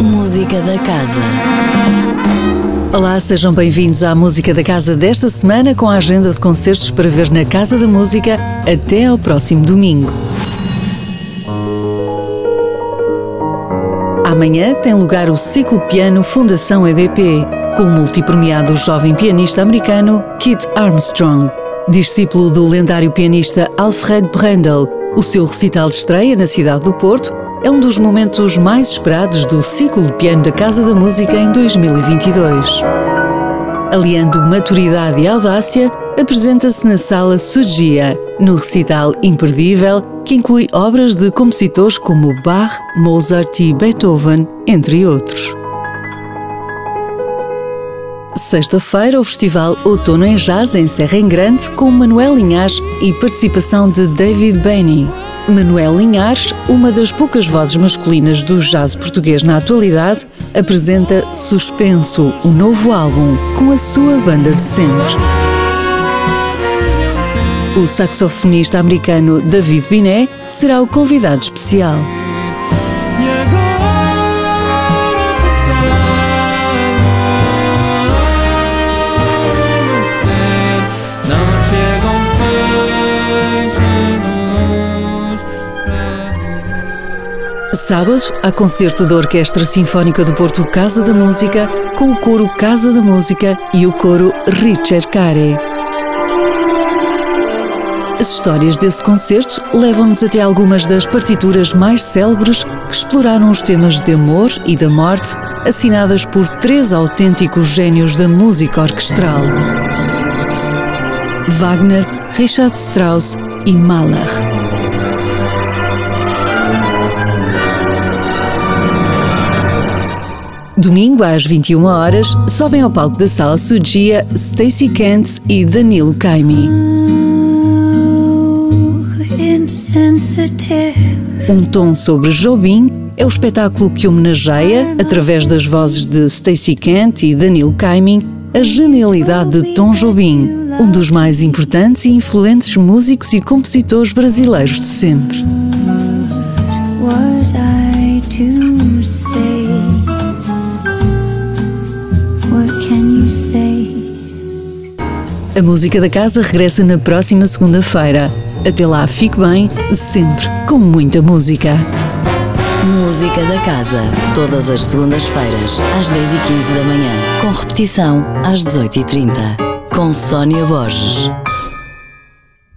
Música da Casa. Olá, sejam bem-vindos à Música da Casa desta semana com a agenda de concertos para ver na Casa da Música até ao próximo domingo. Amanhã tem lugar o ciclo piano Fundação EDP, com o multipremiado jovem pianista americano Kit Armstrong. Discípulo do lendário pianista Alfred Brendel, o seu recital de estreia na cidade do Porto é um dos momentos mais esperados do ciclo de piano da Casa da Música em 2022. Aliando maturidade e audácia, apresenta-se na Sala Sugia, no recital imperdível que inclui obras de compositores como Bach, Mozart e Beethoven, entre outros. Sexta-feira, o Festival Outono em Jazz encerra em grande com Manuel Linhares e participação de David Bainey. Manuel Linhares, uma das poucas vozes masculinas do jazz português na atualidade, apresenta Suspenso, o novo álbum, com a sua banda de sempre. O saxofonista americano David Binet será o convidado especial. Sábado, há concerto da Orquestra Sinfónica do Porto Casa da Música com o coro Casa da Música e o coro Richard Care. As histórias desse concerto levam-nos até algumas das partituras mais célebres que exploraram os temas de amor e da morte, assinadas por três autênticos gênios da música orquestral: Wagner, Richard Strauss e Mahler. Domingo às 21 horas sobem ao palco da Sala Sugia Stacey Kent e Danilo Caimi. Um tom sobre Jobim é o espetáculo que homenageia, através das vozes de Stacey Kent e Danilo Caimi, a genialidade de Tom Jobim, um dos mais importantes e influentes músicos e compositores brasileiros de sempre. A música da casa regressa na próxima segunda-feira. Até lá, fique bem, sempre com muita música. Música da Casa, todas as segundas-feiras, às 10h15 da manhã, com repetição às 18h30, com Sónia Borges.